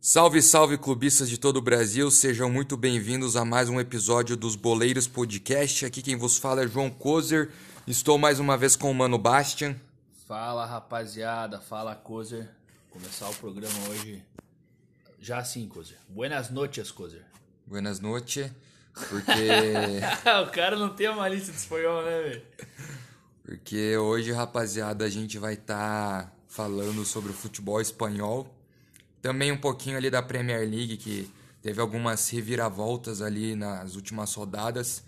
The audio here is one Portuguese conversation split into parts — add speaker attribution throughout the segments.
Speaker 1: Salve, salve clubistas de todo o Brasil, sejam muito bem-vindos a mais um episódio dos Boleiros Podcast. Aqui quem vos fala é João Kozer. Estou mais uma vez com o Mano Bastian.
Speaker 2: Fala rapaziada, fala Kozer. Começar o programa hoje já assim, Kozer. Buenas noches, Kozer.
Speaker 1: Buenas noches, porque
Speaker 2: o cara não tem uma lista de espanhol, né, velho?
Speaker 1: porque hoje, rapaziada, a gente vai estar falando sobre o futebol espanhol. Também um pouquinho ali da Premier League, que teve algumas reviravoltas ali nas últimas rodadas.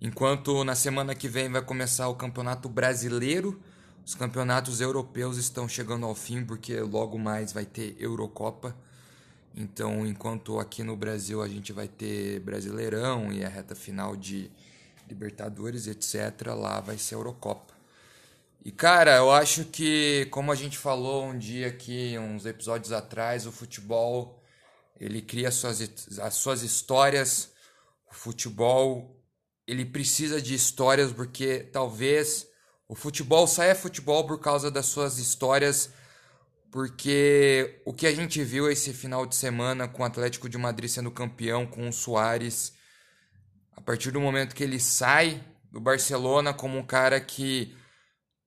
Speaker 1: Enquanto na semana que vem vai começar o Campeonato Brasileiro, os campeonatos europeus estão chegando ao fim, porque logo mais vai ter Eurocopa. Então, enquanto aqui no Brasil a gente vai ter Brasileirão e a reta final de Libertadores, etc., lá vai ser Eurocopa. E cara, eu acho que, como a gente falou um dia aqui, uns episódios atrás, o futebol ele cria suas, as suas histórias. O futebol ele precisa de histórias porque talvez o futebol saia futebol por causa das suas histórias. Porque o que a gente viu esse final de semana com o Atlético de Madrid sendo campeão, com o Soares, a partir do momento que ele sai do Barcelona como um cara que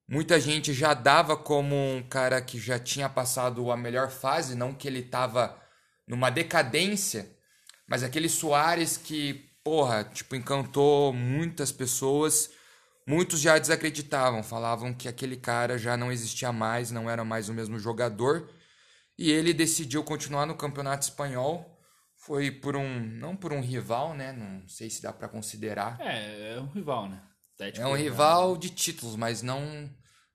Speaker 1: Muita gente já dava como um cara que já tinha passado a melhor fase, não que ele tava numa decadência, mas aquele Soares que, porra, tipo, encantou muitas pessoas. Muitos já desacreditavam, falavam que aquele cara já não existia mais, não era mais o mesmo jogador. E ele decidiu continuar no Campeonato Espanhol. Foi por um, não por um rival, né? Não sei se dá para considerar.
Speaker 2: É, é um rival, né? Atlético
Speaker 1: É um rival de títulos, mas não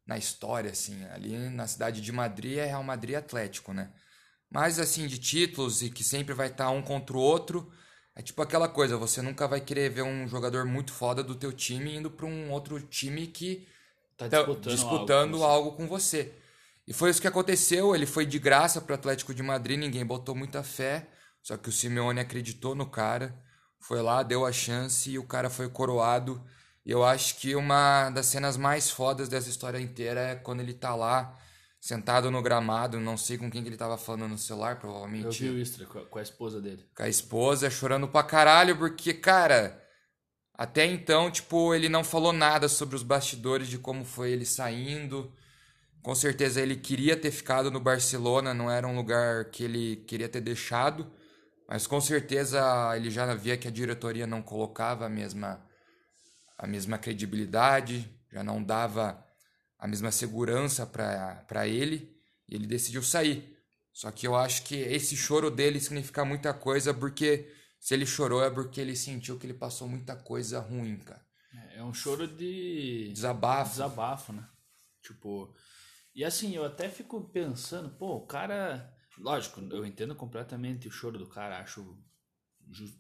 Speaker 1: na história, assim. Ali na cidade de Madrid é Real Madrid Atlético, né? Mas, assim, de títulos e que sempre vai estar um contra o outro. É tipo aquela coisa, você nunca vai querer ver um jogador muito foda do teu time indo para um outro time que
Speaker 2: Tá
Speaker 1: tá
Speaker 2: disputando,
Speaker 1: disputando
Speaker 2: algo.
Speaker 1: algo com você. E foi isso que aconteceu. Ele foi de graça para o Atlético de Madrid, ninguém botou muita fé. Só que o Simeone acreditou no cara, foi lá, deu a chance e o cara foi coroado. E eu acho que uma das cenas mais fodas dessa história inteira é quando ele tá lá, sentado no gramado, não sei com quem que ele tava falando no celular,
Speaker 2: Eu
Speaker 1: provavelmente
Speaker 2: vi o Istra com a, com a esposa dele.
Speaker 1: com a esposa, chorando pra caralho, porque, cara, até então, tipo, ele não falou nada sobre os bastidores de como foi ele saindo. Com certeza ele queria ter ficado no Barcelona, não era um lugar que ele queria ter deixado, mas com certeza ele já via que a diretoria não colocava a mesma a mesma credibilidade, já não dava a mesma segurança para ele, e ele decidiu sair. Só que eu acho que esse choro dele significa muita coisa, porque se ele chorou é porque ele sentiu que ele passou muita coisa ruim, cara.
Speaker 2: É, um choro de
Speaker 1: Desabafo.
Speaker 2: desabafo, né? Tipo, e assim, eu até fico pensando, pô, o cara, lógico, eu entendo completamente o choro do cara, acho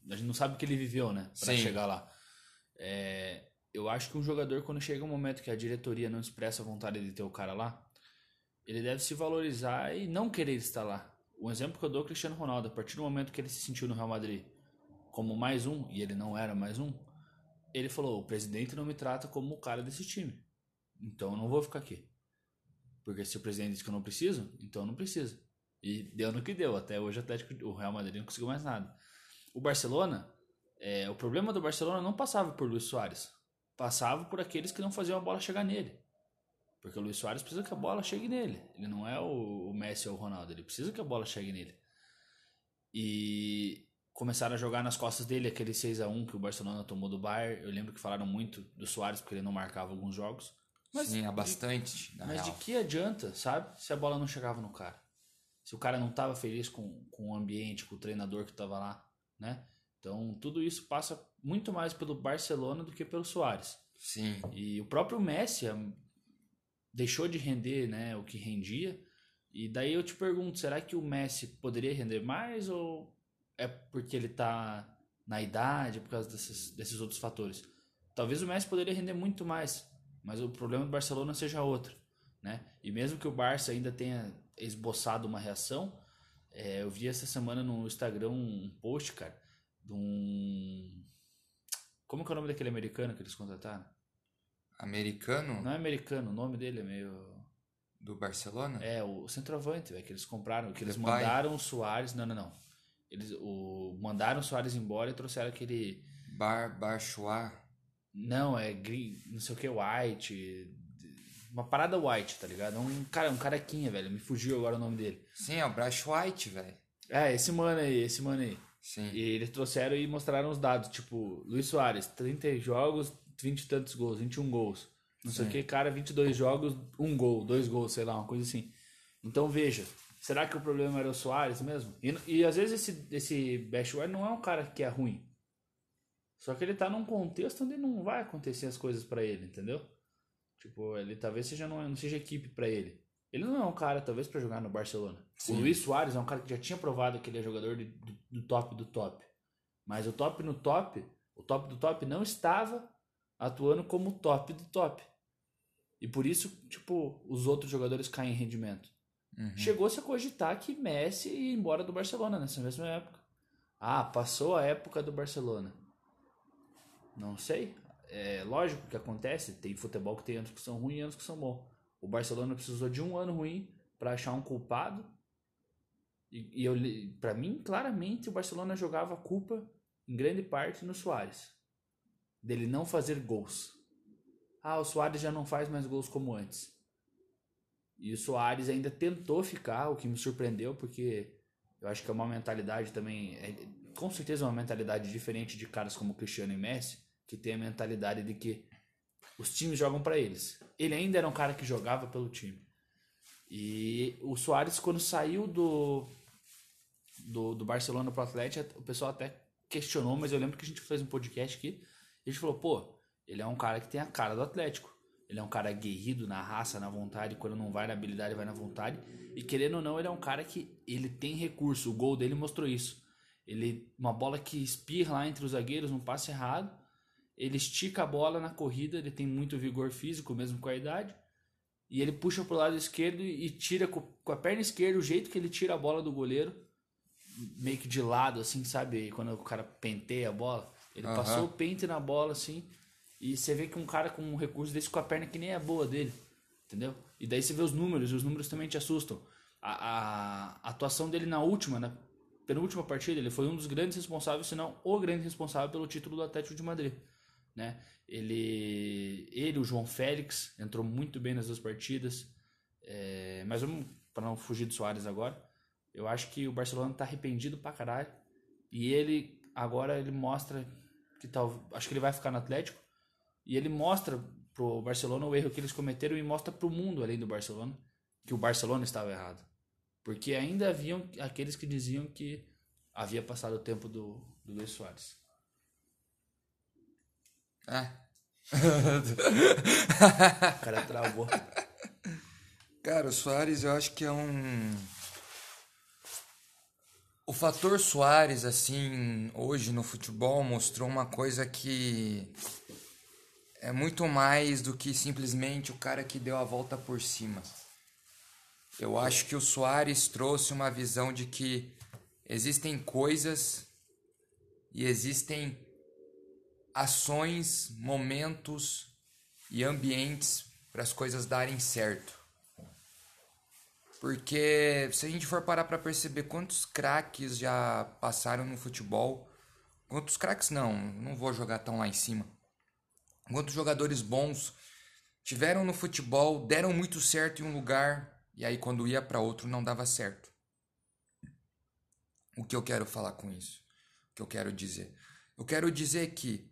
Speaker 2: a gente não sabe o que ele viveu, né, Pra
Speaker 1: Sim.
Speaker 2: chegar lá. É, eu acho que um jogador quando chega um momento que a diretoria não expressa a vontade de ter o cara lá, ele deve se valorizar e não querer estar lá. Um exemplo que eu dou é o Cristiano Ronaldo, a partir do momento que ele se sentiu no Real Madrid como mais um, e ele não era mais um, ele falou: o presidente não me trata como o cara desse time. Então eu não vou ficar aqui. Porque se o presidente disse que eu não preciso, então eu não preciso. E deu no que deu. Até hoje o Atlético, o Real Madrid não conseguiu mais nada. O Barcelona, é, o problema do Barcelona não passava por Luiz Soares. Passava por aqueles que não faziam a bola chegar nele. Porque o Luiz Soares precisa que a bola chegue nele. Ele não é o, Messi ou o Ronaldo. Ele precisa que a bola chegue nele. E começaram a jogar nas costas dele aquele 6 a 1 que o Barcelona tomou do Bayern. Eu lembro que falaram muito do Soares porque ele não marcava alguns jogos. Mas,
Speaker 1: Sim, há bastante, na
Speaker 2: mas
Speaker 1: real.
Speaker 2: de que adianta, sabe? Se a bola não chegava no cara. Se o cara não tava feliz com, com o ambiente, com o treinador que tava lá, né? Então, tudo isso passa muito mais pelo Barcelona do que pelo Soares.
Speaker 1: Sim.
Speaker 2: E o próprio Messi hum, deixou de render né, o que rendia. E daí eu te pergunto, será que o Messi poderia render mais ou é porque ele tá na idade, por causa desses, desses outros fatores? Talvez o Messi poderia render muito mais, mas o problema do Barcelona seja outro, né? E mesmo que o Barça ainda tenha esboçado uma reação, é, eu vi essa semana no Instagram um post, cara, de um... Como que é o nome daquele americano que eles contrataram?
Speaker 1: Americano?
Speaker 2: Não é americano, o nome dele é meio.
Speaker 1: Do Barcelona?
Speaker 2: É, o centroavante, velho, que eles compraram, que eles
Speaker 1: Depay?
Speaker 2: mandaram o Soares. Não, não, não. Eles o, mandaram o Soares embora e trouxeram aquele.
Speaker 1: Bar, Barchois.
Speaker 2: Não, é green, não sei o que, white. Uma parada white, tá ligado? Um cara, um carequinha, velho. Me fugiu agora o nome dele.
Speaker 1: Sim, é o Brash White, velho.
Speaker 2: É, esse mano aí, esse mano aí.
Speaker 1: Sim.
Speaker 2: E eles trouxeram e mostraram os dados, tipo, Luiz Soares, 30 jogos, 20 e tantos gols, 21 gols. Não sei o que, cara, 22 jogos, um gol, dois gols, sei lá, uma coisa assim. Então veja, será que o problema era o Soares mesmo? E, e às vezes esse, esse Bashware não é um cara que é ruim. Só que ele tá num contexto onde não vai acontecer as coisas pra ele, entendeu? Tipo, ele talvez seja não, não seja equipe pra ele. Ele não é um cara, talvez, pra jogar no Barcelona.
Speaker 1: Sim.
Speaker 2: O Luiz Soares é um cara que já tinha provado que ele é jogador de- do, do top do top. Mas o top no top, o top do top não estava atuando como o top do top. E por isso, tipo, os outros jogadores caem em rendimento.
Speaker 1: Uhum.
Speaker 2: Chegou-se a cogitar que Messi ia embora do Barcelona nessa mesma época. Ah, passou a época do Barcelona. Não sei. É lógico que acontece. Tem futebol que tem anos que são ruins e anos que são bons. O Barcelona precisou de um ano ruim para achar um culpado. E, e eu, para mim, claramente, o Barcelona jogava a culpa, em grande parte, no Soares. Dele não fazer gols. Ah, o Soares já não faz mais gols como antes. E o Soares ainda tentou ficar, o que me surpreendeu, porque eu acho que é uma mentalidade também, é, com certeza uma mentalidade diferente de caras como Cristiano e Messi, que tem a mentalidade de que os times jogam para eles. Ele ainda era um cara que jogava pelo time. E o Soares, quando saiu do, do, do Barcelona pro Atlético, o pessoal até questionou, mas eu lembro que a gente fez um podcast aqui, e a gente falou, pô, ele é um cara que tem a cara do Atlético. Ele é um cara guerrido na raça, na vontade, quando não vai na habilidade, vai na vontade. E querendo ou não, ele é um cara que ele tem recurso. O gol dele mostrou isso. Ele uma bola que espirra lá entre os zagueiros, um passe errado. Ele estica a bola na corrida, ele tem muito vigor físico, mesmo com a idade. E ele puxa pro lado esquerdo e tira com a perna esquerda, o jeito que ele tira a bola do goleiro, meio que de lado, assim, sabe? Quando o cara penteia a bola. Ele
Speaker 1: Aham.
Speaker 2: passou o pente na bola, assim. E você vê que um cara com um recurso desse com a perna que nem é boa dele. Entendeu? E daí você vê os números, e os números também te assustam. A, a, a atuação dele na última, na penúltima partida, ele foi um dos grandes responsáveis, se não o grande responsável pelo título do Atlético de Madrid. Né? Ele, ele, o João Félix, entrou muito bem nas duas partidas. É, mas vamos, para não fugir do Soares agora, eu acho que o Barcelona tá arrependido pra caralho. E ele, agora, ele mostra que tal. Acho que ele vai ficar no Atlético. E ele mostra pro Barcelona o erro que eles cometeram e mostra pro mundo, além do Barcelona, que o Barcelona estava errado. Porque ainda haviam aqueles que diziam que havia passado o tempo do, do Luiz Soares.
Speaker 1: É.
Speaker 2: O cara travou.
Speaker 1: Cara, o Soares eu acho que é um. O fator Soares, assim, hoje no futebol mostrou uma coisa que é muito mais do que simplesmente o cara que deu a volta por cima. Eu acho que o Soares trouxe uma visão de que existem coisas e existem ações, momentos e ambientes para as coisas darem certo. Porque se a gente for parar para perceber quantos craques já passaram no futebol, quantos craques não, não vou jogar tão lá em cima. Quantos jogadores bons tiveram no futebol, deram muito certo em um lugar e aí quando ia para outro não dava certo. O que eu quero falar com isso? O que eu quero dizer? Eu quero dizer que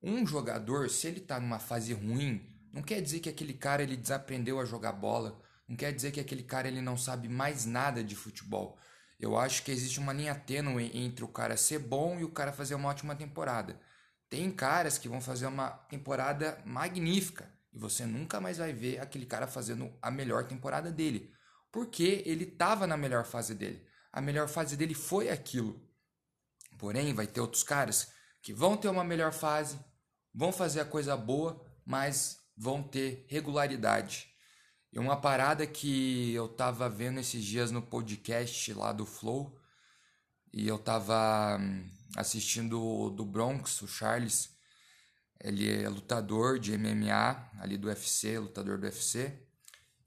Speaker 1: um jogador, se ele tá numa fase ruim, não quer dizer que aquele cara ele desaprendeu a jogar bola, não quer dizer que aquele cara ele não sabe mais nada de futebol. Eu acho que existe uma linha tênue entre o cara ser bom e o cara fazer uma ótima temporada. Tem caras que vão fazer uma temporada magnífica e você nunca mais vai ver aquele cara fazendo a melhor temporada dele, porque ele estava na melhor fase dele. A melhor fase dele foi aquilo. Porém, vai ter outros caras que vão ter uma melhor fase, vão fazer a coisa boa, mas vão ter regularidade. E uma parada que eu tava vendo esses dias no podcast lá do Flow, e eu tava hum, assistindo do Bronx, o Charles, Ele é lutador de MMA, ali do UFC, lutador do UFC.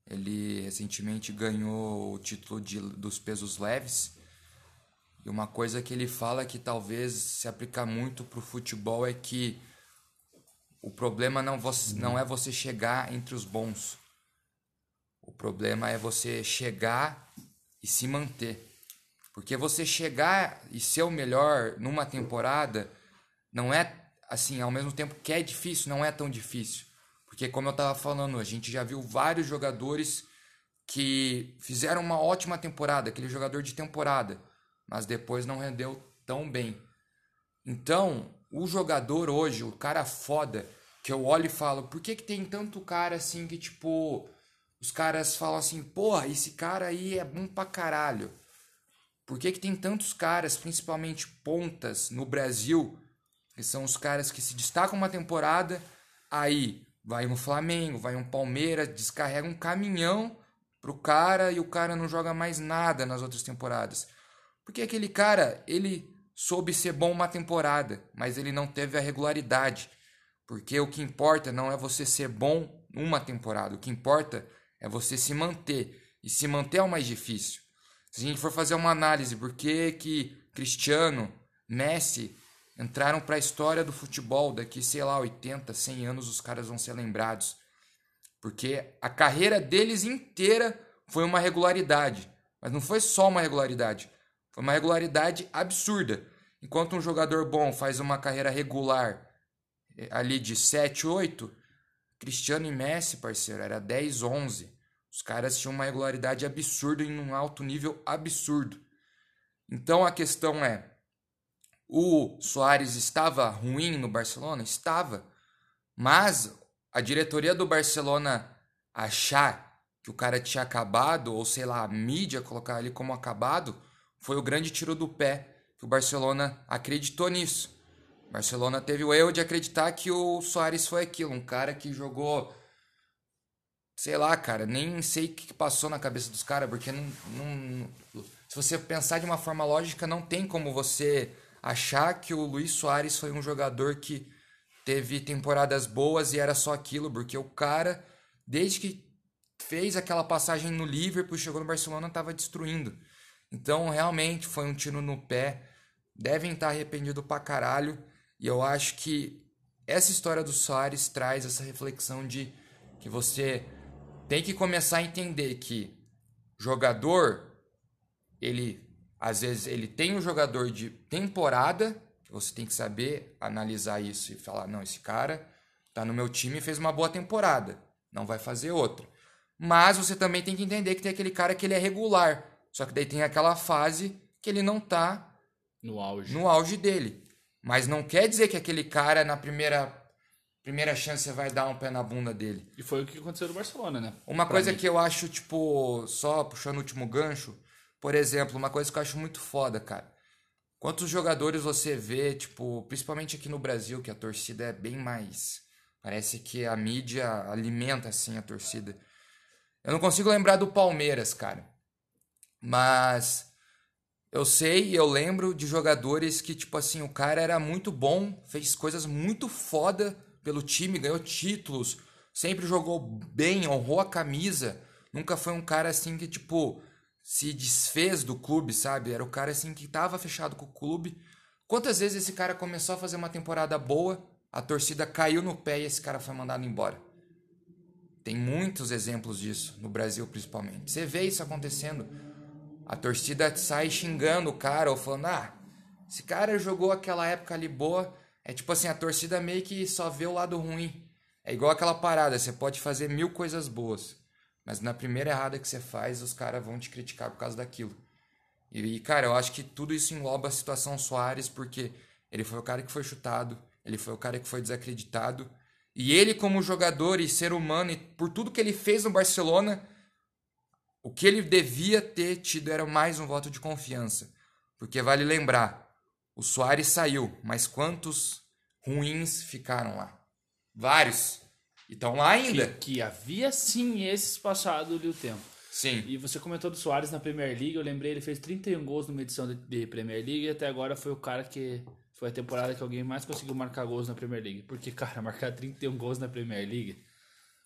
Speaker 1: Ele recentemente ganhou o título de, dos pesos leves. E uma coisa que ele fala que talvez se aplica muito para o futebol é que o problema não, não é você chegar entre os bons. O problema é você chegar e se manter. Porque você chegar e ser o melhor numa temporada não é assim, ao mesmo tempo que é difícil, não é tão difícil. Porque como eu estava falando, a gente já viu vários jogadores que fizeram uma ótima temporada, aquele jogador de temporada, mas depois não rendeu tão bem. Então, o jogador hoje, o cara foda, que eu olho e falo, por que, que tem tanto cara assim que, tipo, os caras falam assim, porra, esse cara aí é bom pra caralho. Por que, que tem tantos caras, principalmente pontas, no Brasil, que são os caras que se destacam uma temporada, aí vai um Flamengo, vai um Palmeiras, descarrega um caminhão pro cara e o cara não joga mais nada nas outras temporadas. Porque aquele cara, ele soube ser bom uma temporada, mas ele não teve a regularidade. Porque o que importa não é você ser bom uma temporada, o que importa é você se manter. E se manter é o mais difícil. Se a gente for fazer uma análise, por que, que Cristiano, Messi entraram para a história do futebol, daqui, sei lá, 80, 100 anos os caras vão ser lembrados. Porque a carreira deles inteira foi uma regularidade. Mas não foi só uma regularidade, foi uma regularidade absurda. Enquanto um jogador bom faz uma carreira regular ali de 7, 8, Cristiano e Messi, parceiro, era 10, 11. Os caras tinham uma regularidade absurda em um alto nível absurdo. Então a questão é: o Soares estava ruim no Barcelona? Estava. Mas a diretoria do Barcelona achar que o cara tinha acabado, ou sei lá, a mídia colocar ele como acabado, foi o grande tiro do pé que o Barcelona acreditou nisso. Barcelona teve o erro de acreditar que o Soares foi aquilo, um cara que jogou. Sei lá, cara, nem sei o que passou na cabeça dos caras, porque não, não, se você pensar de uma forma lógica, não tem como você achar que o Luiz Soares foi um jogador que teve temporadas boas e era só aquilo, porque o cara, desde que fez aquela passagem no Liverpool, chegou no Barcelona, estava destruindo. Então, realmente, foi um tiro no pé. Devem estar arrependidos pra caralho. E eu acho que essa história do Soares traz essa reflexão de que você tem que começar a entender que jogador, ele às vezes ele tem um jogador de temporada, você tem que saber analisar isso e falar, não, esse cara tá no meu time e fez uma boa temporada, não vai fazer outra. Mas você também tem que entender que tem aquele cara que ele é regular, só que daí tem aquela fase que ele não tá
Speaker 2: no auge.
Speaker 1: No auge dele. Mas não quer dizer que aquele cara, na primeira, primeira chance, você vai dar um pé na bunda dele.
Speaker 2: E foi o que aconteceu no Barcelona, né?
Speaker 1: Uma pra coisa mim. que eu acho, tipo, só puxando o último gancho, por exemplo, uma coisa que eu acho muito foda, cara. Quantos jogadores você vê, tipo, principalmente aqui no Brasil, que a torcida é bem mais. Parece que a mídia alimenta, assim, a torcida. Eu não consigo lembrar do Palmeiras, cara. Mas eu sei e eu lembro de jogadores que, tipo assim, o cara era muito bom, fez coisas muito foda pelo time, ganhou títulos, sempre jogou bem, honrou a camisa. Nunca foi um cara assim que, tipo, se desfez do clube, sabe? Era o cara assim que tava fechado com o clube. Quantas vezes esse cara começou a fazer uma temporada boa, a torcida caiu no pé e esse cara foi mandado embora? Tem muitos exemplos disso, no Brasil principalmente. Você vê isso acontecendo a torcida sai xingando o cara ou falando: ah, esse cara jogou aquela época ali boa. É tipo assim, a torcida meio que só vê o lado ruim. É igual aquela parada, você pode fazer mil coisas boas, mas na primeira errada que você faz, os caras vão te criticar por causa daquilo. E, cara, eu acho que tudo isso engloba a situação Soares, porque ele foi o cara que foi chutado, ele foi o cara que foi desacreditado. E ele, como jogador e ser humano, e por tudo que ele fez no Barcelona, o que ele devia ter tido era mais um voto de confiança. Porque vale lembrar, o Soares saiu, mas quantos ruins ficaram lá? Vários. E estão lá ainda.
Speaker 2: Que, que, havia sim esses passado ali o tempo.
Speaker 1: Sim.
Speaker 2: E você comentou do Soares na Premier League, eu lembrei, ele fez 31 gols numa edição de, de Premier League e até agora foi o cara que foi a temporada que alguém mais conseguiu marcar gols na Premier League. Porque, cara, marcar 31 gols na Premier League,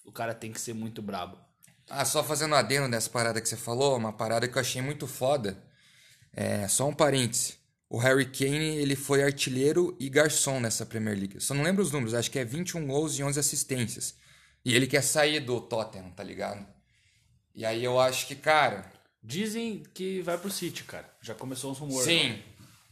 Speaker 2: o cara tem que ser muito brabo.
Speaker 1: Ah, só fazendo um adendo dessa parada que você falou, uma parada que eu achei muito foda. É, só um parêntese. O Harry Kane, ele foi artilheiro e garçom nessa Premier League. Eu só não lembro os números, acho que é 21 gols e 11 assistências. E ele quer sair do Tottenham, tá ligado? E aí eu acho que, cara...
Speaker 2: Dizem que vai pro City, cara. Já começou uns rumores.
Speaker 1: Sim.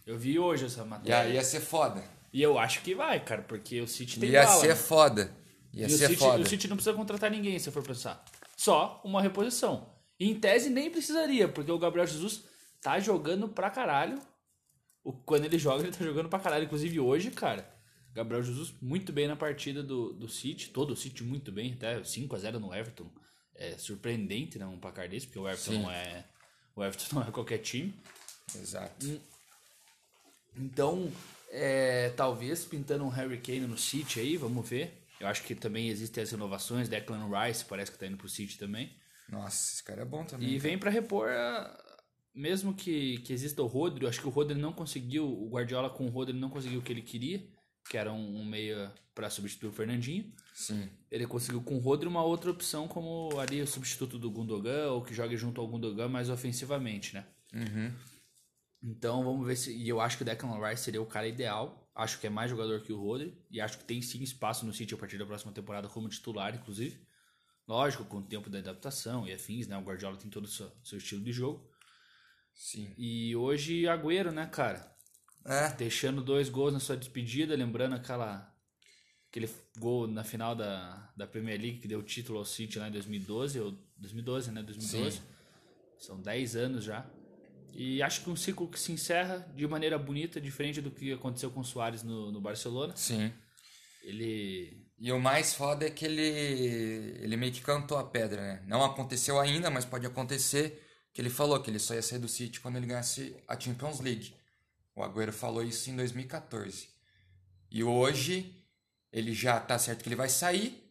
Speaker 2: Eu vi hoje essa
Speaker 1: E
Speaker 2: matéria.
Speaker 1: aí ia ser foda.
Speaker 2: E eu acho que vai, cara, porque o City tem
Speaker 1: Ia
Speaker 2: bala,
Speaker 1: ser
Speaker 2: né?
Speaker 1: foda. Ia
Speaker 2: E o
Speaker 1: ser
Speaker 2: City,
Speaker 1: foda.
Speaker 2: o City não precisa contratar ninguém, se for pensar. Só uma reposição. E em tese nem precisaria, porque o Gabriel Jesus tá jogando pra caralho. O, quando ele joga, ele tá jogando pra caralho. Inclusive hoje, cara, Gabriel Jesus muito bem na partida do, do City. Todo o City muito bem, até 5x0 no Everton. É surpreendente, né, um placar desse, porque o Everton
Speaker 1: Sim.
Speaker 2: não é. O Everton não é qualquer time.
Speaker 1: Exato.
Speaker 2: Então, é, talvez pintando um Harry Kane no City aí, vamos ver. Eu acho que também existem as inovações. Declan Rice parece que tá indo pro City também.
Speaker 1: Nossa, esse cara é bom também.
Speaker 2: E vem pra repor, a- mesmo que, que exista o Rodri, eu acho que o Rodri não conseguiu, o Guardiola com o Rodri não conseguiu o que ele queria, que era um, um meia pra substituir o Fernandinho.
Speaker 1: Sim.
Speaker 2: Ele conseguiu com o Rodri uma outra opção como ali o substituto do Gundogan, ou que jogue junto ao Gundogan mais ofensivamente, né?
Speaker 1: Uhum.
Speaker 2: Então vamos ver se. E eu acho que o Declan Rice seria o cara ideal. Acho que é mais jogador que o Rodri. E acho que tem sim espaço no City a partir da próxima temporada como titular, inclusive. Lógico, com o tempo da adaptação e afins, né? O Guardiola tem todo o seu, seu estilo de jogo.
Speaker 1: Sim.
Speaker 2: E hoje, Agüero, né, cara?
Speaker 1: É.
Speaker 2: Deixando dois gols na sua despedida, lembrando aquela. Aquele gol na final da, da Premier League que deu título ao City lá em 2012, ou 2012, né? 2012.
Speaker 1: Sim.
Speaker 2: São 10 anos já. E acho que um ciclo que se encerra de maneira bonita, diferente do que aconteceu com o Soares no, no Barcelona.
Speaker 1: Sim.
Speaker 2: Ele.
Speaker 1: E o mais foda é que ele, ele meio que cantou a pedra, né? Não aconteceu ainda, mas pode acontecer. Que ele falou que ele só ia sair do City quando ele ganhasse a Champions League. O Agüero falou isso em 2014. E hoje ele já tá certo que ele vai sair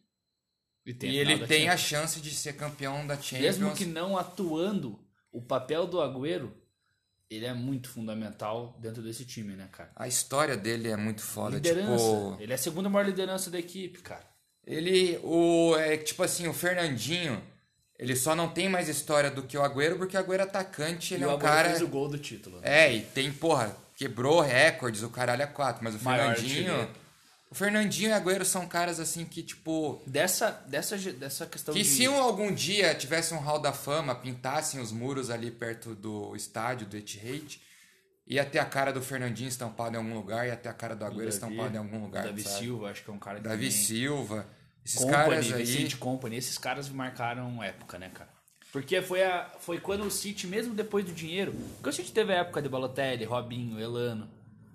Speaker 2: E,
Speaker 1: e ele tem a chance de ser campeão da Champions.
Speaker 2: Mesmo que não atuando, o papel do Agüero ele é muito fundamental dentro desse time, né, cara?
Speaker 1: A história dele é muito foda,
Speaker 2: liderança.
Speaker 1: tipo,
Speaker 2: Ele é a segunda maior liderança da equipe, cara.
Speaker 1: ele o é tipo assim, o Fernandinho, ele só não tem mais história do que o Agüero porque o Agüero é atacante, ele
Speaker 2: e
Speaker 1: é
Speaker 2: o
Speaker 1: um cara
Speaker 2: fez o gol do título. né?
Speaker 1: É, e tem, porra, quebrou recordes, o caralho é quatro, mas o
Speaker 2: Maior
Speaker 1: Fernandinho.
Speaker 2: artilheiro.
Speaker 1: O Fernandinho e o Agüero são caras assim que, tipo.
Speaker 2: Dessa, dessa, dessa questão
Speaker 1: Que
Speaker 2: de...
Speaker 1: se um, algum dia tivesse um hall da fama, pintassem os muros ali perto do estádio do Etihad, ia ter a cara do Fernandinho estampada em algum lugar, ia ter a cara do Agüero estampada em algum lugar.
Speaker 2: Davi
Speaker 1: sabe?
Speaker 2: Silva, acho que é um cara que
Speaker 1: Davi
Speaker 2: também-
Speaker 1: Silva. Esses
Speaker 2: Company,
Speaker 1: caras aí.
Speaker 2: Vicente Company, esses caras marcaram época, né, cara? Porque foi, a, foi quando o City, mesmo depois do dinheiro, porque o City teve a época de Balotelli, Robinho, Elano.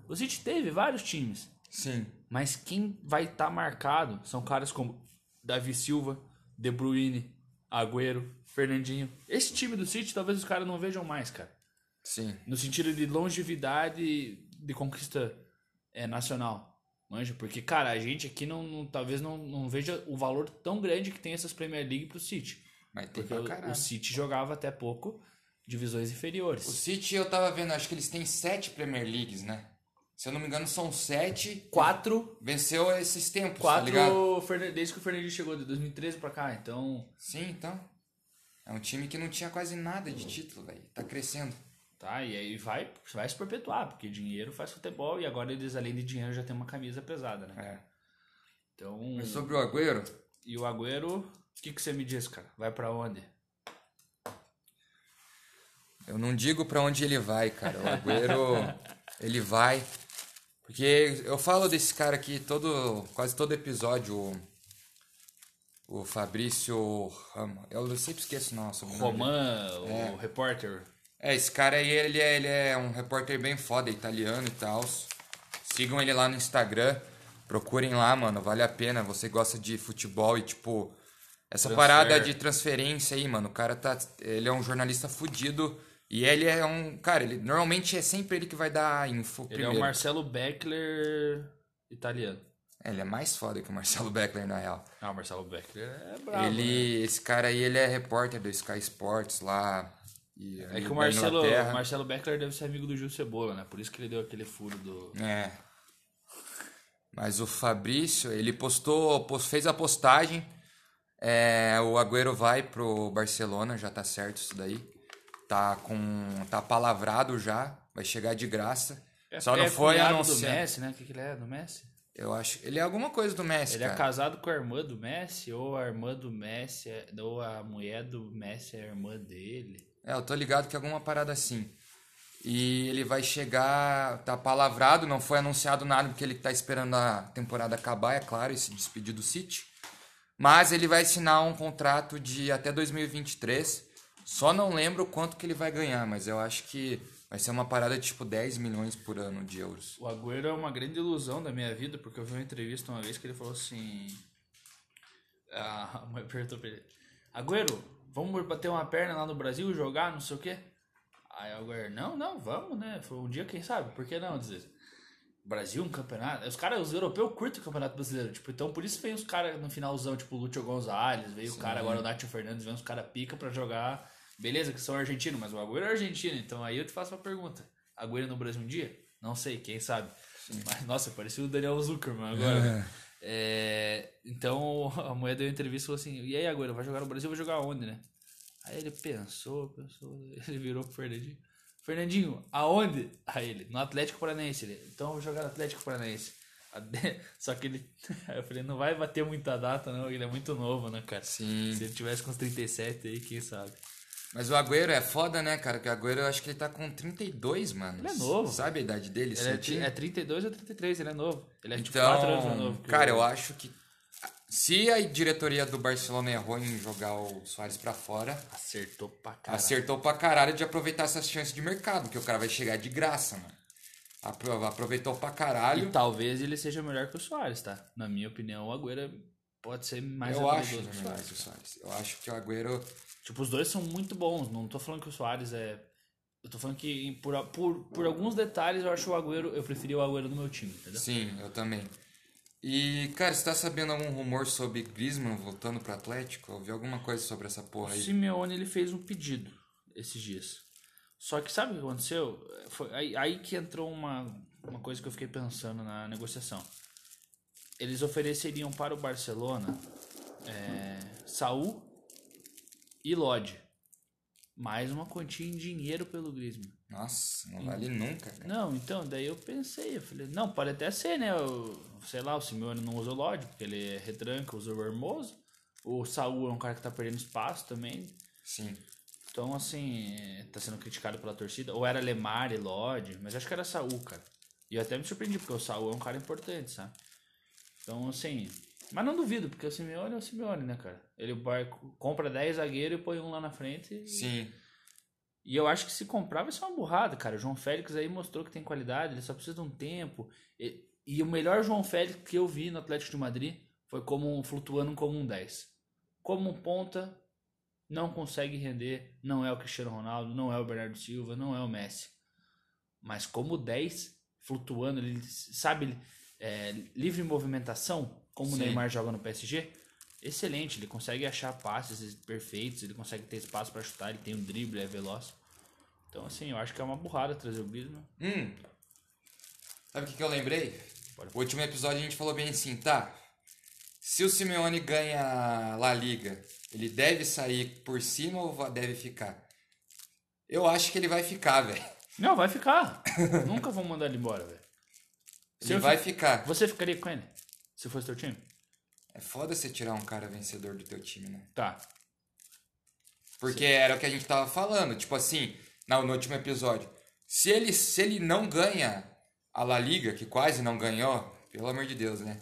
Speaker 2: O City teve vários times.
Speaker 1: Sim.
Speaker 2: Mas quem vai estar marcado são caras como Davi Silva, De Bruyne, Agüero, Fernandinho. Esse time do City talvez os caras não vejam mais, cara.
Speaker 1: Sim.
Speaker 2: No sentido de longevidade de conquista é, nacional. Manja? Porque, cara, a gente aqui não, não- talvez não, não veja o valor tão grande que tem essas Premier League pro City.
Speaker 1: Mas tem
Speaker 2: Porque
Speaker 1: pra
Speaker 2: o,
Speaker 1: caralho.
Speaker 2: o City jogava até pouco divisões inferiores.
Speaker 1: O City eu tava vendo, acho que eles têm sete Premier Leagues, né? Se eu não me engano, são sete.
Speaker 2: Quatro,
Speaker 1: Venceu esses tempos, tá ligado?
Speaker 2: quatro Fernan- desde que o Fernandinho chegou, de 2013 pra cá. Então,
Speaker 1: Sim, então. É um time que não tinha quase nada de título, velho. Tá crescendo.
Speaker 2: tá, e aí vai, vai se perpetuar, porque dinheiro faz futebol e agora eles, além de dinheiro, já tem uma camisa pesada, né?
Speaker 1: É.
Speaker 2: Então,
Speaker 1: Mas sobre o Agüero,
Speaker 2: e o Agüero, o que, que você me diz, cara? Vai pra onde?
Speaker 1: eu não digo pra onde ele vai, cara. O Agüero, ele vai. Porque eu falo desse cara aqui todo, quase todo episódio. o- O Fabrício Rama. Eu sempre esqueço o nosso sobrenome.
Speaker 2: Roman, o repórter.
Speaker 1: É, esse cara aí, ele é, ele é um repórter bem foda, italiano e tal. Sigam ele lá no Instagram. Procurem lá, mano. Vale a pena. Você gosta de futebol e, tipo, essa
Speaker 2: Transfer.
Speaker 1: parada de transferência aí, mano. O cara tá. Ele é um jornalista fudido. E ele é um. Cara, ele normalmente é sempre ele que vai dar info.
Speaker 2: Ele
Speaker 1: primeiro.
Speaker 2: é o Marcelo Beckler italiano.
Speaker 1: É, ele é mais foda que o Marcelo Beckler, na real.
Speaker 2: Ah, o Marcelo Beckler é brabo.
Speaker 1: ele. Esse cara aí, ele é repórter do Sky Sports lá. E,
Speaker 2: né? É que o Marcelo, o Marcelo Beckler deve ser amigo do Gil Cebola, né? Por isso que ele deu aquele furo do.
Speaker 1: É. Mas o Fabrício, ele postou, post- fez a postagem. É, o Agüero vai pro Barcelona, já tá certo isso daí. Tá com. tá palavrado já, vai chegar de graça. Só não
Speaker 2: é
Speaker 1: foi
Speaker 2: cunhado do
Speaker 1: anunciado.
Speaker 2: Messi, né? O que, que ele é do Messi?
Speaker 1: Eu acho. Ele é alguma coisa do Messi,
Speaker 2: Ele é
Speaker 1: cara.
Speaker 2: casado com a irmã do Messi, ou a irmã do Messi, é- ou a mulher do Messi é a irmã dele.
Speaker 1: É, eu tô ligado que é alguma parada assim. E ele vai chegar, tá palavrado, não foi anunciado nada porque ele tá esperando a temporada acabar, é claro, e se despedir do City. Mas ele vai assinar um contrato de até 2023. Só não lembro quanto que ele vai ganhar, mas eu acho que vai ser uma parada de tipo 10 milhões por ano de euros.
Speaker 2: O Agüero é uma grande ilusão da minha vida, porque eu vi uma entrevista uma vez que ele falou assim. A mãe perguntou pra ele: Agüero, vamos bater uma perna lá no Brasil, jogar, não sei o quê? Aí o Agüero: Não, não, vamos, né? Foi um dia, quem sabe? Por que não? Dizer. Brasil, um campeonato. Os caras, os europeus curtem o campeonato brasileiro. Tipo, então por isso vem os caras no finalzão, tipo o Lúcio Gonzalez, veio o cara agora, o Nacho Fernandes, vem os caras pica pra jogar. Beleza, que são argentinos, mas o Agüero é argentino. Então aí eu te faço uma pergunta: Agüero no Brasil um dia? Não sei, quem sabe. Mas, nossa, parecia o Daniel Zuckerman agora. né? É, então a mulher deu entrevista e falou assim: E aí, Agüero, vai jogar no Brasil? Vai jogar onde, né? Aí ele pensou, pensou, ele virou pro Fernandinho. Fernandinho, aonde? Aí ele, no Atlético Paranaense. Ele, então eu vou jogar no Atlético Paranaense. Só que ele. Aí eu falei, não vai bater muita data, não. Ele é muito novo, né, cara?
Speaker 1: Sim.
Speaker 2: Se ele tivesse com uns 37 aí, quem sabe?
Speaker 1: Mas o Agüero é foda, né, cara? Que o Agüero eu acho que ele tá com 32, mano.
Speaker 2: Ele é novo.
Speaker 1: Sabe a idade dele?
Speaker 2: Ele é, é 32 ou 33, ele é novo. Ele é tipo
Speaker 1: Então,
Speaker 2: 4 anos mais novo. que
Speaker 1: cara,
Speaker 2: o-
Speaker 1: eu acho que se a diretoria do Barcelona errou em jogar o Soares pra fora,
Speaker 2: Acertou pra caralho.
Speaker 1: acertou pra caralho de aproveitar essas chances de mercado, porque o cara vai chegar de graça, mano. Apro- Aproveitou pra
Speaker 2: E
Speaker 1: caralho.
Speaker 2: talvez ele seja melhor que o Soares, tá? Na minha opinião, o Agüero pode ser mais
Speaker 1: eu acho
Speaker 2: que o
Speaker 1: que o Soares. Eu acho que o Agüero.
Speaker 2: Tipo, os dois são muito bons. Não tô falando que o Soares é. Eu tô falando que por, por, por alguns detalhes eu acho o Agüero. Eu preferi o Agüero no meu time, entendeu?
Speaker 1: Sim, eu também. E, cara, você tá sabendo algum rumor sobre Griezmann voltando pro Atlético? Eu vi alguma coisa sobre essa porra
Speaker 2: O
Speaker 1: aí.
Speaker 2: Simeone ele fez um pedido esses dias. Só que sabe o que aconteceu? Foi aí, aí que entrou uma, uma coisa que eu fiquei pensando na negociação. Eles ofereceriam para o Barcelona é, Saul e Lodge. Mais uma quantia em dinheiro pelo Griezmann.
Speaker 1: Nossa, não vale nunca, cara.
Speaker 2: Não, então, daí eu pensei, eu falei, não, pode até ser, né? O, sei lá, o Simeone não usa o Lodge, porque ele é retranca, usa o Hermoso. O Saul é um cara que tá perdendo espaço também.
Speaker 1: Sim.
Speaker 2: Então, assim, tá sendo criticado pela torcida. Ou era Lemar e Lodge, mas acho que era Saul, cara. E eu até me surpreendi, porque o Saul é um cara importante, sabe? Então, assim. Mas não duvido, porque o Simeone é o Simeone, né, cara? Ele vai, compra 10 zagueiros e põe um lá na frente. E,
Speaker 1: Sim.
Speaker 2: e eu acho que se comprar vai ser uma burrada, cara. O João Félix aí mostrou que tem qualidade, ele só precisa de um tempo. E, e o melhor João Félix que eu vi no Atlético de Madrid foi como um- flutuando como um 10. Como um ponta, não consegue render, não é o Cristiano Ronaldo, não é o Bernardo Silva, não é o Messi. Mas como 10, flutuando, ele sabe, é, livre movimentação, como o
Speaker 1: Sim.
Speaker 2: Neymar joga no PSG, excelente. Ele consegue achar passes perfeitos, ele consegue ter espaço para chutar, ele tem um drible, é veloz. Então, assim, eu acho que é uma burrada trazer o Griezmann.
Speaker 1: Hum. Sabe o que, que eu lembrei?
Speaker 2: Bora.
Speaker 1: O último episódio a gente falou bem assim, tá? Se o Simeone ganha a La Liga, ele deve sair por cima ou deve ficar? Eu acho que ele vai ficar, velho.
Speaker 2: Não, vai ficar. Nunca vão mandar ele embora, velho.
Speaker 1: Ele vai
Speaker 2: fi-
Speaker 1: ficar.
Speaker 2: Você ficaria com ele? Se fosse teu time?
Speaker 1: É foda você tirar um cara vencedor do teu time, né?
Speaker 2: Tá.
Speaker 1: Porque era o que a gente tava falando. Tipo assim, no, no último episódio. Se ele, se ele não ganha a La Liga, que quase não ganhou, pelo amor de Deus, né?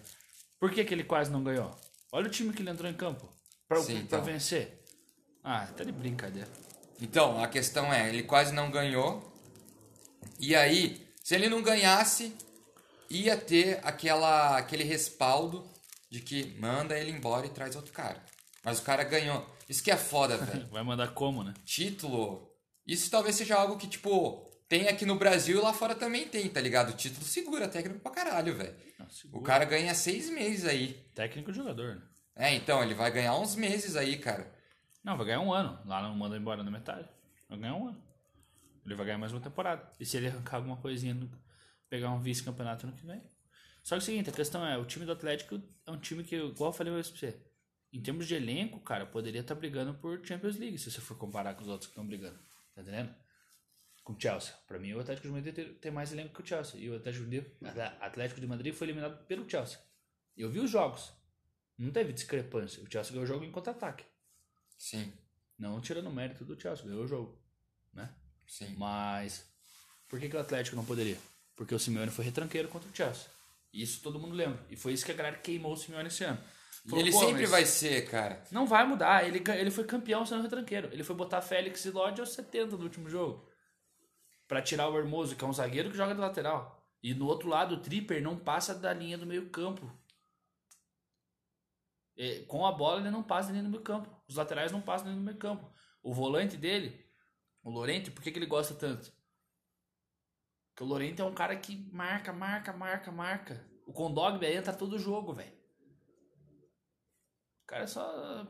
Speaker 2: Por que, que ele quase não ganhou? Olha o time que ele entrou em campo. Pra,
Speaker 1: Sim,
Speaker 2: pra
Speaker 1: então.
Speaker 2: vencer. Ah, tá de brincadeira.
Speaker 1: Então, a questão é, ele quase não ganhou. E aí, se ele não ganhasse, ia ter aquela, aquele respaldo de que manda ele embora e traz outro cara. Mas o cara ganhou. Isso que é foda, velho.
Speaker 2: Vai mandar como, né?
Speaker 1: Título. Isso talvez seja algo que, tipo, tem aqui no Brasil e lá fora também tem, tá ligado? O título segura técnico pra caralho, velho. O cara ganha seis meses aí.
Speaker 2: Técnico jogador, né?
Speaker 1: É, então, ele vai ganhar uns meses aí, cara.
Speaker 2: Não, vai ganhar um ano. Lá não manda embora na metade. Vai ganhar um ano. Ele vai ganhar mais uma temporada. E se ele arrancar alguma coisinha, no- pegar um vice-campeonato no que vem? Só que é o seguinte, a questão é, o time do Atlético é um time que, igual eu falei pra você, em termos de elenco, cara, poderia estar tá brigando por Champions League, se você for comparar com os outros que estão brigando. Tá entendendo? Com o Chelsea. Pra mim, o Atlético de Madrid tem, mais elenco que o Chelsea. E o Atlético de, Atlético de Madrid foi eliminado pelo Chelsea. Eu vi os jogos. Não teve discrepância. O Chelsea ganhou o jogo em contra-ataque.
Speaker 1: Sim.
Speaker 2: Não tirando o mérito do Chelsea, ganhou o jogo. Né?
Speaker 1: Sim.
Speaker 2: Mas por que, que o Atlético não poderia? Porque o Simeone foi retranqueiro contra o Chelsea. Isso todo mundo lembra. E foi isso que a galera queimou o Simeone esse ano.
Speaker 1: Falou, e ele sempre vai ser, cara.
Speaker 2: Não vai mudar. Ele, ele foi campeão sendo retranqueiro. Ele foi botar Félix e Lodge aos 70 no último jogo. para tirar o Hermoso, que é um zagueiro que joga de lateral. E no outro lado, o Tripper não passa da linha do meio campo. E, com a bola, ele não passa da linha do meio campo. Os laterais não passam da linha do meio campo. O volante dele, o Lorente, por que, que ele gosta tanto? Porque o Lorente é um cara que marca, marca, marca, marca. O Condogba entra todo jogo, velho. O cara só.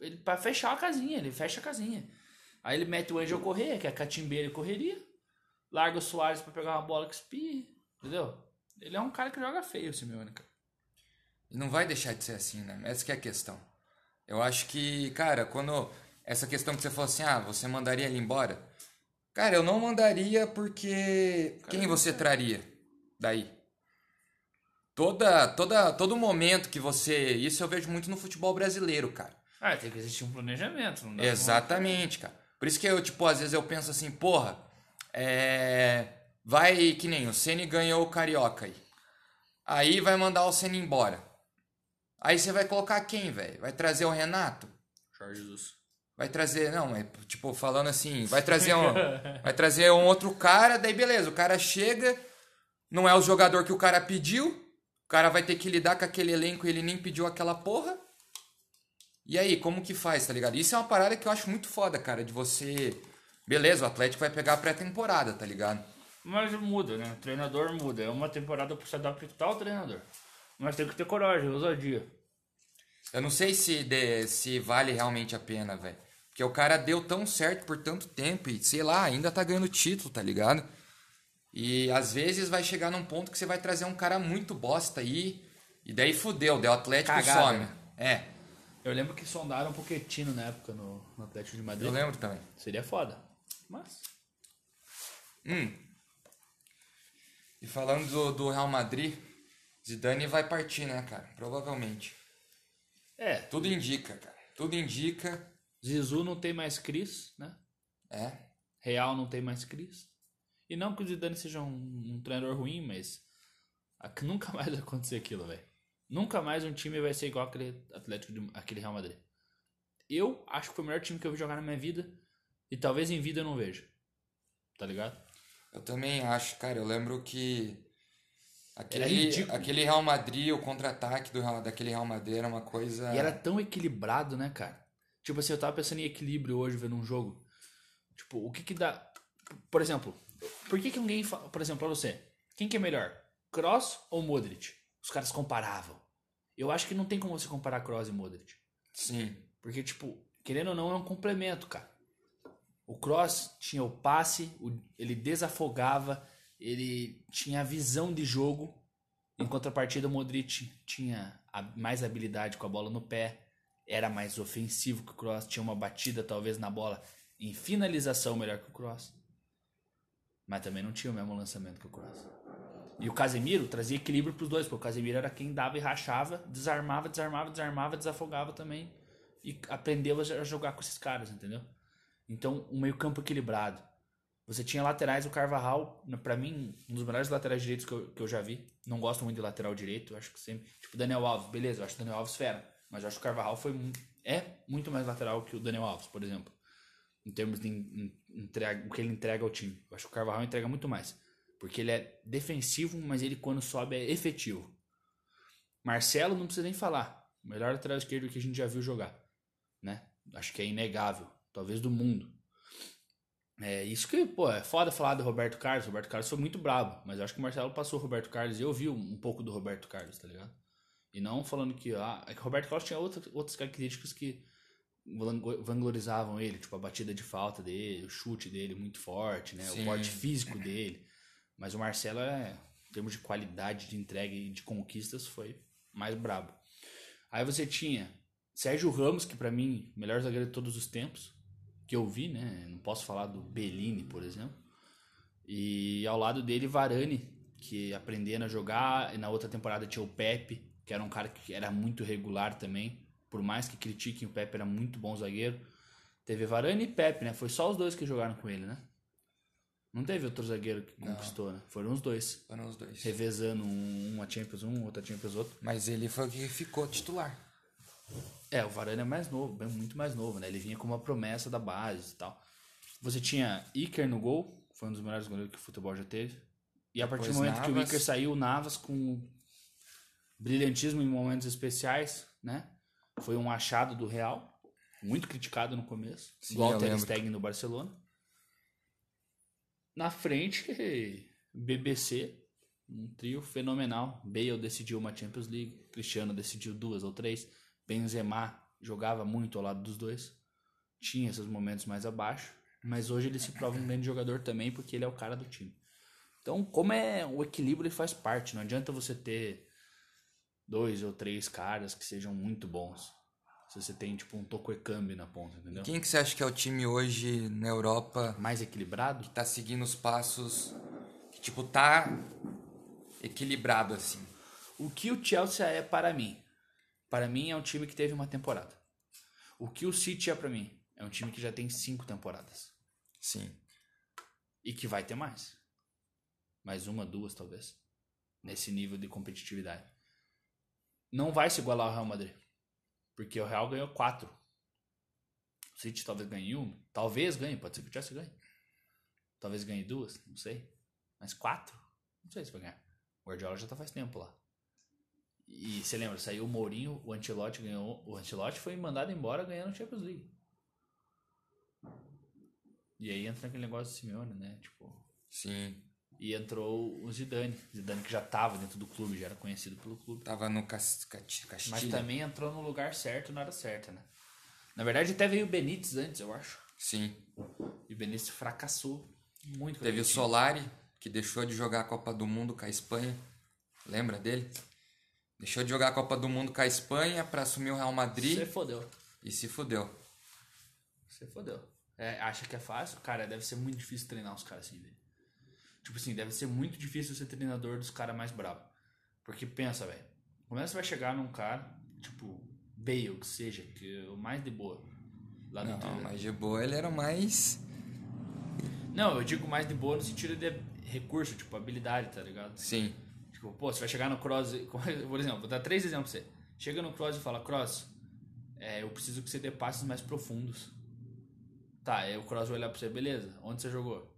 Speaker 2: Ele, pra fechar a casinha, ele fecha a casinha. Aí ele mete o Angel Correia, que é catimbeira e correria. Larga o Soares pra pegar uma bola que espia. Entendeu? Ele é um cara que joga feio, Simeone, cara.
Speaker 1: E não vai deixar de ser assim, né? Essa que é a questão. Eu acho que, cara, quando. Essa questão que você falou assim, ah, você mandaria ele embora? Cara, eu não mandaria porque. Quem você traria daí? Toda, toda, todo momento que você. Isso eu vejo muito no futebol brasileiro, cara.
Speaker 2: Ah, tem que existir um planejamento. Não
Speaker 1: Exatamente, cara. Por isso que eu, tipo, às vezes eu penso assim, porra, é. Vai que nem o Ceni ganhou o Carioca aí. Aí vai mandar o Ceni embora. Aí você vai colocar quem, velho? Vai trazer o Renato?
Speaker 2: Jorge Jesus.
Speaker 1: Vai trazer, não, é tipo falando assim, vai trazer um, vai trazer um outro cara, daí beleza, o cara chega, não é o jogador que o cara pediu, o cara vai ter que lidar com aquele elenco e ele nem pediu aquela porra. E aí, como que faz, tá ligado? Isso é uma parada que eu acho muito foda, cara, de você. Beleza, o Atlético vai pegar a pré-temporada, tá ligado?
Speaker 2: Mas muda, né? O treinador muda. É uma temporada pra se adaptar ao treinador. Mas tem que ter coragem, ousadia.
Speaker 1: Eu não sei se, de, se vale realmente a pena, velho. Porque o cara deu tão certo por tanto tempo e, sei lá, ainda tá ganhando título, tá ligado? E às vezes vai chegar num ponto que você vai trazer um cara muito bosta aí. E daí fudeu, deu Atlético Cagada. some. É.
Speaker 2: Eu lembro que sondaram um Pochettino na época no, no Atlético de Madrid.
Speaker 1: Eu lembro também.
Speaker 2: Seria foda. Mas.
Speaker 1: Hum. E falando do, do Real Madrid, Zidane vai partir, né, cara? Provavelmente.
Speaker 2: É.
Speaker 1: Tudo indica, cara. Tudo indica.
Speaker 2: Zizu não tem mais Cris, né?
Speaker 1: É.
Speaker 2: Real não tem mais Cris. E não que o Zidane seja um, um treinador ruim, mas nunca mais vai acontecer aquilo, velho. Nunca mais um time vai ser igual aquele Atlético, de, aquele Real Madrid. Eu acho que foi o melhor time que eu vi jogar na minha vida. E talvez em vida eu não veja. Tá ligado?
Speaker 1: Eu também acho, cara. Eu lembro que aquele, aquele Real Madrid, o contra-ataque do daquele Real Madrid era uma coisa.
Speaker 2: E era tão equilibrado, né, cara? Tipo assim, eu tava pensando em equilíbrio hoje vendo um jogo. Tipo, o que que dá. Por exemplo, por que, que alguém fala, por exemplo, pra você, quem que é melhor? Cross ou Modric? Os caras comparavam. Eu acho que não tem como você comparar Cross e Modric.
Speaker 1: Sim.
Speaker 2: Porque, tipo, querendo ou não, é um complemento, cara. O Cross tinha o passe, ele desafogava, ele tinha a visão de jogo. Em contrapartida, o Modric tinha mais habilidade com a bola no pé, era mais ofensivo que o Cross, tinha uma batida talvez na bola em finalização melhor que o Cross. Mas também não tinha o mesmo lançamento que o Cross. E o Casemiro trazia equilíbrio para os dois, porque o Casemiro era quem dava e rachava, desarmava, desarmava, desarmava, desafogava também. E aprendeu a jogar com esses caras, entendeu? Então, um meio-campo equilibrado. Você tinha laterais, o Carvajal, para mim, um dos melhores laterais direitos que eu, que eu já vi. Não gosto muito de lateral direito, acho que sempre. Tipo, Daniel Alves, beleza, eu acho o Daniel Alves fera. Mas acho que o Carvajal foi, é muito mais lateral que o Daniel Alves, por exemplo em termos de entrega, o que ele entrega ao time. Eu acho que o Carvajal entrega muito mais. Porque ele é defensivo, mas ele quando sobe é efetivo. Marcelo não precisa nem falar. O melhor lateral esquerdo que a gente já viu jogar. Né? Acho que é inegável. Talvez do mundo. É isso que, pô, é foda falar do Roberto Carlos. O Roberto Carlos foi muito brabo. Mas eu acho que o Marcelo passou o Roberto Carlos e eu vi um pouco do Roberto Carlos, tá ligado? E não falando que. Ah, é que Roberto Carlos tinha outras, outras características que vanglorizavam ele, tipo a batida de falta dele, o chute dele muito forte, né? Sim. O porte físico dele. Mas o Marcelo é termos de qualidade de entrega e de conquistas, foi mais brabo. Aí você tinha Sérgio Ramos, que para mim, melhor zagueiro de todos os tempos, que eu vi, né? Não posso falar do Bellini, por exemplo. E ao lado dele, Varane, que aprendendo a jogar. E na outra temporada tinha o Pepe, que era um cara que era muito regular também. Por mais que critiquem, o Pepe era muito bom zagueiro. Teve Varane e Pepe, né? Foi só os dois que jogaram com ele, né? Não teve outro zagueiro que
Speaker 1: Não.
Speaker 2: conquistou, né? Foram os dois.
Speaker 1: Foram os dois.
Speaker 2: Revezando um, uma Champions um, outra Champions outro.
Speaker 1: Mas ele foi o que ficou titular.
Speaker 2: É, o Varane é mais novo, bem muito mais novo, né? Ele vinha como uma promessa da base e tal. Você tinha Iker no gol, foi um dos melhores goleiros que o futebol já teve. E a partir do
Speaker 1: Depois
Speaker 2: momento que o
Speaker 1: Navas.
Speaker 2: Iker saiu, o Navas com brilhantismo em momentos especiais, né? Foi um achado do Real, muito criticado no começo,
Speaker 1: Sim,
Speaker 2: igual o Ter. Stegen no Barcelona. Na frente, BBC, um trio fenomenal. Bale decidiu uma Champions League, Cristiano decidiu duas ou três, Benzema jogava muito ao lado dos dois. Tinha esses momentos mais abaixo, mas hoje ele se prova um grande jogador também porque ele é o cara do time. Então, como é o equilíbrio, ele faz parte. Não adianta você ter dois ou três caras que sejam muito bons. Se você tem tipo um Tokoekambi na ponta, entendeu?
Speaker 1: Quem que você acha que é o time hoje na Europa
Speaker 2: Mais equilibrado?
Speaker 1: que tá seguindo os passos que tipo tá equilibrado assim?
Speaker 2: O que o Chelsea é para mim? Para mim é um time que teve uma temporada. O que o City é para mim? É um time que já tem cinco temporadas.
Speaker 1: Sim.
Speaker 2: E que vai ter mais. Mais uma, duas, talvez. Nesse nível de competitividade. Não vai se igualar ao Real Madrid. Porque o Real ganhou quatro. O City talvez ganhe uma. Talvez ganhe, pode ser que o Chelsea ganhe. Talvez ganhe duas, não sei. Mas quatro? Não sei se vai ganhar. O Guardiola já tá faz tempo lá. E você lembra, saiu o Mourinho, o Ancelotti ganhou. O Ancelotti foi mandado embora ganhando o Champions League. E aí entra aquele negócio do Simeone, né? Tipo,
Speaker 1: Sim.
Speaker 2: E entrou o Zidane. Zidane que já tava dentro do clube, já era conhecido pelo clube.
Speaker 1: Tava no Cas- Cati-
Speaker 2: Mas
Speaker 1: Castilho.
Speaker 2: também entrou no lugar certo na hora certa, né? Na verdade até veio o Benítez antes, eu acho.
Speaker 1: Sim.
Speaker 2: E o Benítez fracassou muito.
Speaker 1: Teve o. Solari, que deixou de jogar a Copa do Mundo com a Espanha. Lembra dele? Deixou de jogar a Copa do Mundo com a Espanha pra assumir o Real Madrid
Speaker 2: Você fodeu.
Speaker 1: e se fudeu.
Speaker 2: Você fodeu. É, acha que é fácil? Cara, deve ser muito difícil treinar os caras assim, velho. Tipo assim, deve ser muito difícil ser treinador dos caras mais bravos. Porque pensa, velho. Como é que você vai chegar num cara, tipo, Bale, que seja, que é o mais de boa. Lá no
Speaker 1: Não, mas de boa ele era o mais.
Speaker 2: Não, eu digo mais de boa no sentido de recurso, tipo, habilidade, tá ligado?
Speaker 1: Sim.
Speaker 2: Tipo, pô, você vai chegar no cross, por exemplo, vou dar três exemplos pra você. Chega no cross e fala, cross, é, eu preciso que você dê passes mais profundos. Tá, aí o cross vai olhar pra você, beleza, onde você jogou?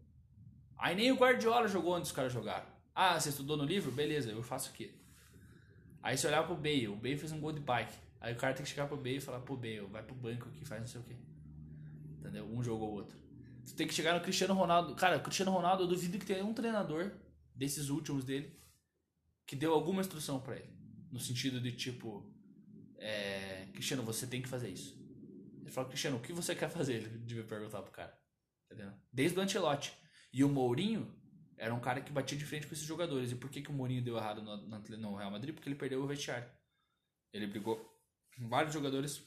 Speaker 2: Aí nem o Guardiola jogou onde os caras jogaram. Ah, você estudou no livro? Beleza, eu faço aqui. Aí você olhar pro Bale, o Bale fez um gol de bike. Aí o cara tem que chegar pro Bale e falar, pô, Bale, vai pro banco aqui, faz não sei o quê. Entendeu? Um jogo ou outro. Você tem que chegar no Cristiano Ronaldo. Cara, o Cristiano Ronaldo, eu duvido que tenha um treinador desses últimos dele que deu alguma instrução pra ele. No sentido de tipo, é, Cristiano, você tem que fazer isso. Ele fala, Cristiano, o que você quer fazer? Ele devia perguntar pro cara. Entendeu? Desde o Ancelotti. E o Mourinho era um cara que batia de frente com esses jogadores. E por que, que o Mourinho deu errado no, no- Real Madrid? Porque ele perdeu o vestiário. Ele brigou com vários jogadores,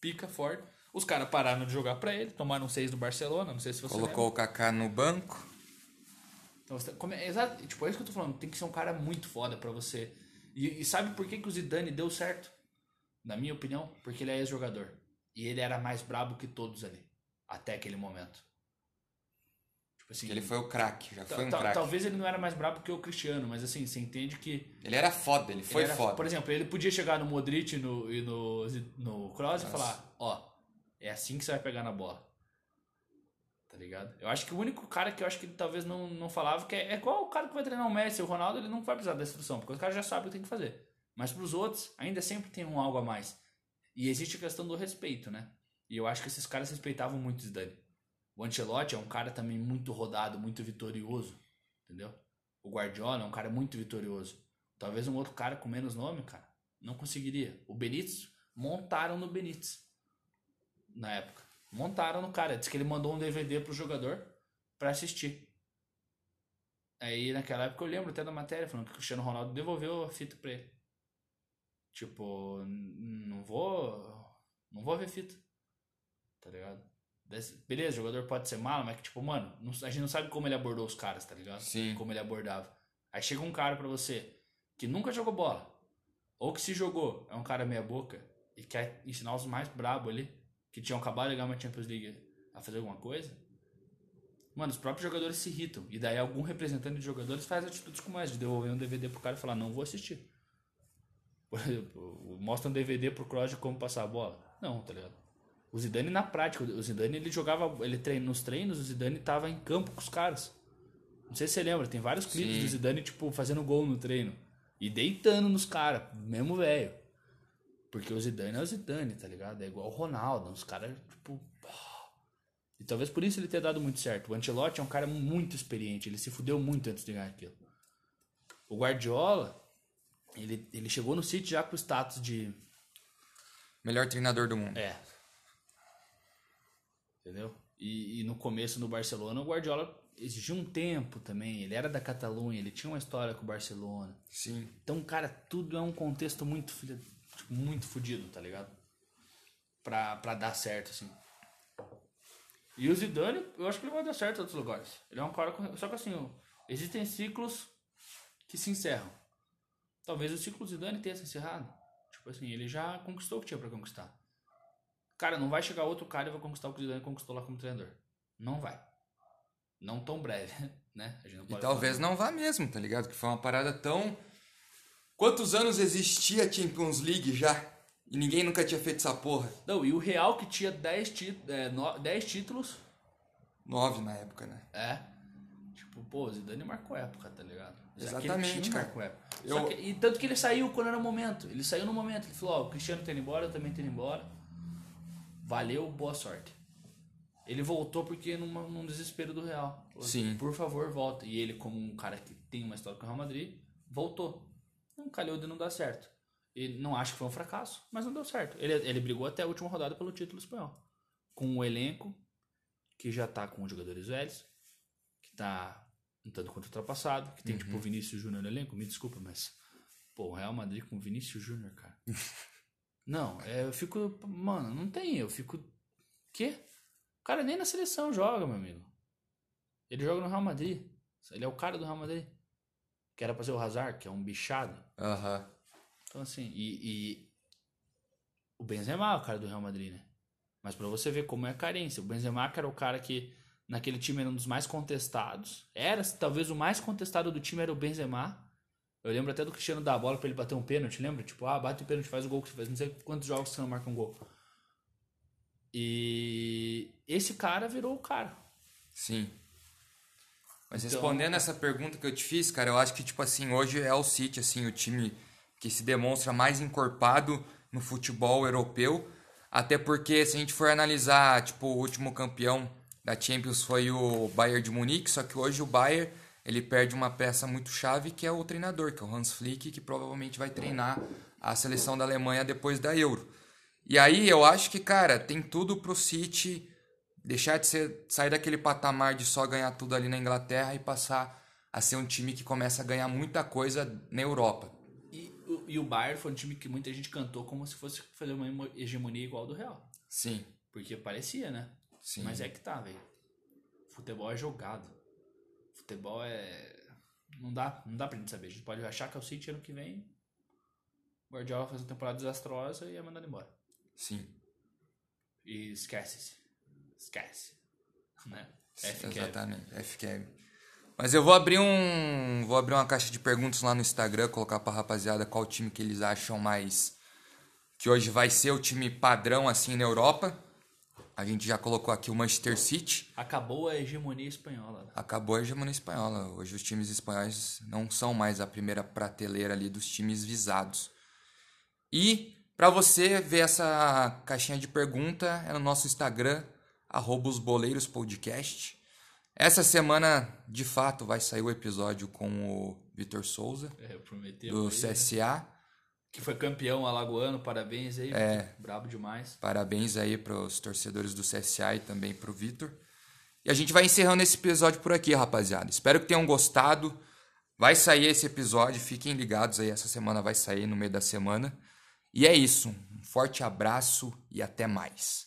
Speaker 2: pica forte. Os caras pararam de jogar pra ele, tomaram seis do Barcelona, não sei se você
Speaker 1: Colocou o Kaká no banco.
Speaker 2: então, você- como é, exato, tipo, é isso que eu tô falando. Tem que ser um cara muito foda pra você. E, e sabe por que, que o Zidane deu certo? Na minha opinião, porque ele é ex-jogador. E ele era mais brabo que todos ali. Até aquele momento. Tipo assim.
Speaker 1: Ele foi o craque, já foi um craque.
Speaker 2: Talvez ele não era mais brabo que o Cristiano, mas assim, você entende que.
Speaker 1: Ele era foda, ele foi
Speaker 2: ele era-
Speaker 1: foda.
Speaker 2: Por exemplo, ele podia chegar no Modric e no, e no, no Kroos e falar: Ó, é assim que você vai pegar na bola. Tá ligado? Eu acho que o único cara que eu acho que ele talvez não, não falava, que é, é igual o cara que vai treinar o Messi, o Ronaldo, ele não vai precisar da instrução, porque os caras já sabem o que tem que fazer. Mas pros outros, ainda sempre tem um algo a mais. E existe a questão do respeito, né? E eu acho que esses caras respeitavam muito o Zidane. O Ancelotti é um cara também muito rodado, muito vitorioso, entendeu? O Guardiola é um cara muito vitorioso. Talvez um outro cara com menos nome, cara, não conseguiria. O Benítez, montaram no Benítez. Na época. Montaram no cara. Diz que ele mandou um DVD pro jogador pra assistir. Aí naquela época eu lembro até da matéria falando que o Cristiano Ronaldo devolveu a fita pra ele. Tipo, não vou. Não vou ver fita. Tá ligado? Beleza, o jogador pode ser malo, mas que, tipo, mano, a gente não sabe como ele abordou os caras, tá ligado?
Speaker 1: Sim.
Speaker 2: Como ele abordava. Aí chega um cara pra você que nunca jogou bola, ou que se jogou, é um cara meia boca, e quer ensinar os mais brabo ali, que tinham acabado de ganhar uma Champions League, a fazer alguma coisa. Mano, os próprios jogadores se irritam. E daí algum representante de jogadores faz atitudes como essa, de devolver um DVD pro cara e falar, não vou assistir. Por exemplo, mostra um DVD pro Kroos de como passar a bola. Não, tá ligado? O Zidane na prática, o Zidane ele jogava, ele treina nos treinos, o Zidane tava em campo com os caras. Não sei se você lembra, tem vários clipes
Speaker 1: Sim.
Speaker 2: do Zidane, tipo, fazendo gol no treino. E deitando nos caras, mesmo velho. Porque o Zidane é o Zidane, tá ligado? É igual o Ronaldo, os caras, tipo... E talvez por isso ele tenha dado muito certo. O Ancelotti é um cara muito experiente, ele se fudeu muito antes de ganhar aquilo. O Guardiola, ele, ele chegou no City já com o status de...
Speaker 1: Melhor treinador do mundo.
Speaker 2: É. Entendeu? E, e no começo no Barcelona, o Guardiola exigiu um tempo também. Ele era da Catalunha, ele tinha uma história com o Barcelona.
Speaker 1: Sim.
Speaker 2: Então, cara, tudo é um contexto muito, tipo, muito fudido, tá ligado? Pra, pra dar certo, assim. E o Zidane, eu acho que ele vai dar certo em outros lugares. Ele é um cara com... Só que assim, existem ciclos que se encerram. Talvez o ciclo Zidane tenha se encerrado. Tipo assim, ele já conquistou o que tinha pra conquistar. Cara, não vai chegar outro cara e vai conquistar o que o Zidane conquistou lá como treinador. Não vai. Não tão breve, né? Não
Speaker 1: E talvez não vá mesmo, tá ligado? Que foi uma parada tão. Quantos anos existia a Champions League já? E ninguém nunca tinha feito essa porra.
Speaker 2: Não, e o Real que tinha 10 tí é, no- 10 títulos,
Speaker 1: Nove na época, né?
Speaker 2: é. Tipo, pô, o Zidane marcou época, tá ligado?
Speaker 1: Exatamente, cara.
Speaker 2: marcou época.
Speaker 1: Eu-
Speaker 2: que- e tanto que ele saiu quando era o momento. Ele saiu no momento. Ele falou, ó, o Cristiano tá indo embora, eu também tô indo embora. Valeu, boa sorte. Ele voltou porque numa, num desespero do Real. Falou,
Speaker 1: Sim.
Speaker 2: Por favor, volta. E ele, como um cara que tem uma história com o Real Madrid, voltou. Não calhou de não dar certo. E não acho que foi um fracasso, mas não deu certo. Ele, ele brigou até a última rodada pelo título espanhol. Com um elenco que já tá com jogadores velhos, que tá um tanto quanto ultrapassado, que tem tipo o Vinícius Júnior no elenco, me desculpa, mas pô, o Real Madrid com o Vinícius Júnior, cara. não, é, eu fico, mano, não tem, eu fico quê? O cara nem na seleção joga, meu amigo. Ele joga no Real Madrid. Ele é o cara do Real Madrid. Que era pra ser o Hazard, que é um bichado.
Speaker 1: Aham.
Speaker 2: Então, assim, e, e o Benzema é o cara do Real Madrid, né? Mas pra você ver como é a carência. O Benzema que era o cara que naquele time era um dos mais contestados. Era, talvez o mais contestado do time era o Benzema. Eu lembro até do Cristiano dar a bola pra ele bater um pênalti, lembra? Tipo, ah, bate o pênalti, faz o gol que você faz. Não sei quantos jogos você não marca um gol. E esse cara virou o cara.
Speaker 1: Sim. Mas
Speaker 2: Então-
Speaker 1: respondendo essa pergunta que eu te fiz, cara, eu acho que, tipo assim, hoje é o City, assim, o time que se demonstra mais encorpado no futebol europeu. Até porque, se a gente for analisar, tipo, o último campeão da Champions foi o Bayern de Munique, só que hoje o Bayern, ele perde uma peça muito chave, que é o treinador, que é o Hans Flick, que provavelmente vai treinar a seleção da Alemanha depois da Euro. E aí, eu acho que, cara, tem tudo pro City deixar de ser sair daquele patamar de só ganhar tudo ali na Inglaterra e passar a ser um time que começa a ganhar muita coisa na Europa.
Speaker 2: E, o- e o Bayern foi um time que muita gente cantou como se fosse fazer uma emo- hegemonia igual do Real.
Speaker 1: Sim,
Speaker 2: Porque parecia, né?
Speaker 1: sim.
Speaker 2: Mas é que tá, velho. Futebol é jogado. Futebol é. Não dá, não dá pra gente saber. A gente pode achar que é o City ano que vem. O Guardiola faz uma temporada desastrosa e é mandado embora.
Speaker 1: Sim.
Speaker 2: E esquece-se. Esquece. Né?
Speaker 1: Exatamente, FQM. Mas eu vou abrir um, vou abrir uma caixa de perguntas lá no Instagram, colocar pra rapaziada qual time que eles acham mais que hoje vai ser o time padrão assim na Europa. A gente já colocou aqui o Manchester City.
Speaker 2: Acabou a hegemonia espanhola. né?
Speaker 1: Acabou a hegemonia espanhola. Hoje os times espanhóis não são mais a primeira prateleira ali dos times visados. E para você ver essa caixinha de pergunta é no nosso Instagram, arroba os boleiros podcast. Essa semana, de fato, vai sair o episódio com o Vitor Souza,
Speaker 2: É,
Speaker 1: do
Speaker 2: aí, né? Que foi campeão alagoano, parabéns aí. É. Brabo demais.
Speaker 1: Parabéns aí para os torcedores do CSA e também para o Vitor. E a gente vai encerrando esse episódio por aqui, rapaziada. Espero que tenham gostado. Vai sair esse episódio, fiquem ligados aí, essa semana vai sair no meio da semana. E é isso. Um forte abraço e até mais.